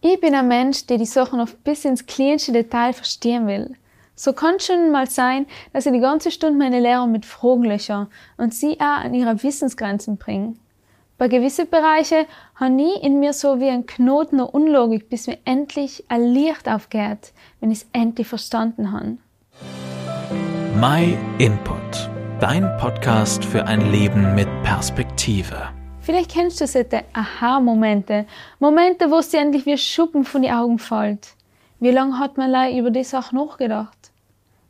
Ich bin ein Mensch, der die Sachen oft bis ins kleinste Detail verstehen will. So kann es schon mal sein, dass ich die ganze Stunde meine Lehrer mit Fragen löcher und sie auch an ihre Wissensgrenzen bringe. Bei gewissen Bereichen habe ich in mir so wie ein Knoten der Unlogik, bis mir endlich ein Licht aufgeht, wenn ich es endlich verstanden habe. My Input, dein Podcast für ein Leben mit Perspektive. Vielleicht kennst du solche Aha-Momente, Momente, wo es dir endlich wie Schuppen von den Augen fällt. Wie lange hat man über die Sache nachgedacht?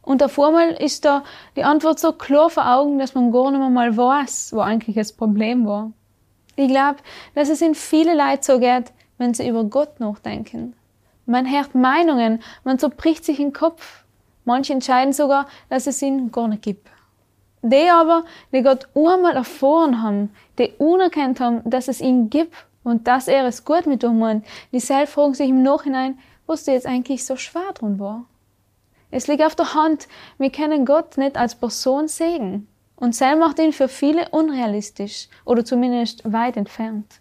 Und auf einmal ist da die Antwort so klar vor Augen, dass man gar nicht mehr mal weiß, wo eigentlich das Problem war. Ich glaube, dass es in viele Leute so geht, wenn sie über Gott nachdenken. Man hört Meinungen, man zerbricht sich den Kopf. Manche entscheiden sogar, dass es ihn gar nicht gibt. Die aber, die Gott einmal erfahren haben, die unerkannt haben, dass es ihn gibt und dass er es gut mit ihm meint, die selbst fragen sich im Nachhinein, was dir jetzt eigentlich so schwer drin war. Es liegt auf der Hand, wir können Gott nicht als Person sehen. Und selbst macht ihn für viele unrealistisch oder zumindest weit entfernt.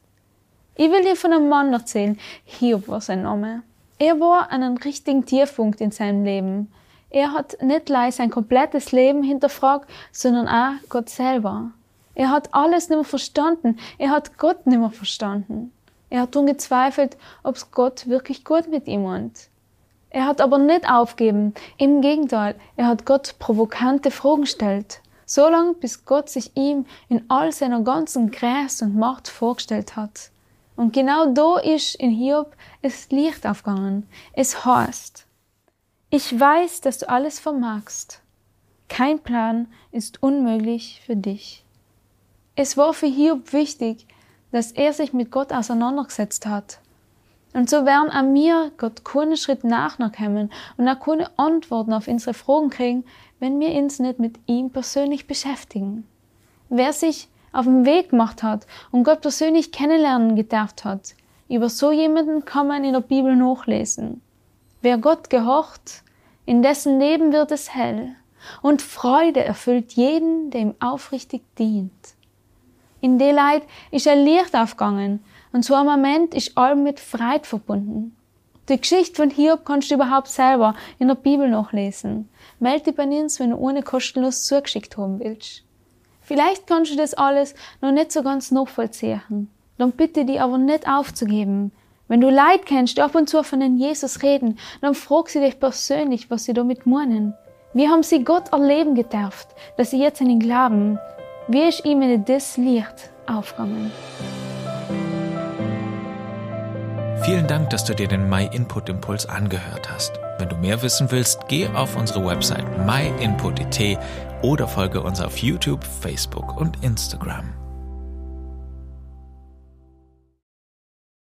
Ich will dir von einem Mann erzählen, Hiob war sein Name. Er war an einem richtigen Tiefpunkt in seinem Leben. Er hat nicht allein sein komplettes Leben hinterfragt, sondern auch Gott selber. Er hat alles nicht mehr verstanden. Er hat Gott nicht mehr verstanden. Er hat daran gezweifelt, ob es Gott wirklich gut mit ihm meint. Er hat aber nicht aufgeben. Im Gegenteil, er hat Gott provokante Fragen gestellt. So lange, bis Gott sich ihm in all seiner ganzen Gräß und Macht vorgestellt hat. Und genau da ist in Hiob es Licht aufgegangen. Es heißt, ich weiß, dass du alles vermagst. Kein Plan ist unmöglich für dich. Es war für Hiob wichtig, dass er sich mit Gott auseinandergesetzt hat. Und so werden an mir Gott keinen Schritt nachkommen und auch keine Antworten auf unsere Fragen kriegen, wenn wir uns nicht mit ihm persönlich beschäftigen. Wer sich auf den Weg gemacht hat und Gott persönlich kennenlernen gedarft hat, über so jemanden kann man in der Bibel nachlesen. Wer Gott gehorcht, in dessen Leben wird es hell, und Freude erfüllt jeden, der ihm aufrichtig dient. In der Leid ist ein Licht aufgegangen, und so ein Moment ist allem mit Freude verbunden. Die Geschichte von Hiob kannst du überhaupt selber in der Bibel nachlesen. Meld dich bei uns, wenn du ohne kostenlos zugeschickt haben willst. Vielleicht kannst du das alles noch nicht so ganz nachvollziehen. Dann bitte dich aber nicht aufzugeben. Wenn du Leid kennst, die ab und zu von den Jesus reden, dann frag sie dich persönlich, was sie damit meinen. Wie haben sie Gott erleben gedarft, dass sie jetzt an ihn glauben? Wie ist ihnen das Licht aufgegangen? Vielen Dank, dass du dir den My Input Impuls angehört hast. Wenn du mehr wissen willst, geh auf unsere Website myinput.it oder folge uns auf YouTube, Facebook und Instagram.